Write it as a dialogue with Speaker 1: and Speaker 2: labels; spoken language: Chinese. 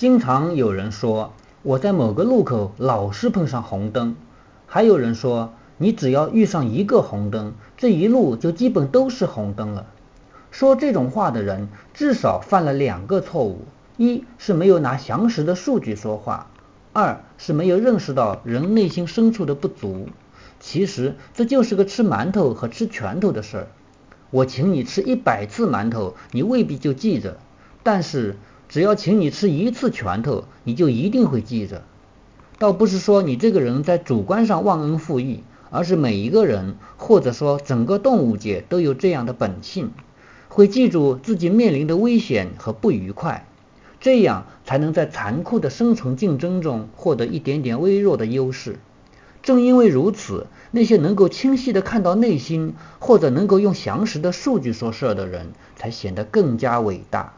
Speaker 1: 经常有人说我在某个路口老是碰上红灯，还有人说你只要遇上一个红灯，这一路就基本都是红灯了。说这种话的人至少犯了两个错误：一是没有拿详实的数据说话，二是没有认识到人内心深处的不足。其实这就是个吃馒头和吃拳头的事儿。我请你吃一百次馒头，你未必就记着；但是只要请你吃一次拳头，你就一定会记着。倒不是说你这个人在主观上忘恩负义，而是每一个人或者说整个动物界都有这样的本性，会记住自己面临的危险和不愉快，这样才能在残酷的生存竞争中获得一点点微弱的优势。正因为如此，那些能够清晰地看到内心，或者能够用详实的数据说事儿的人，才显得更加伟大。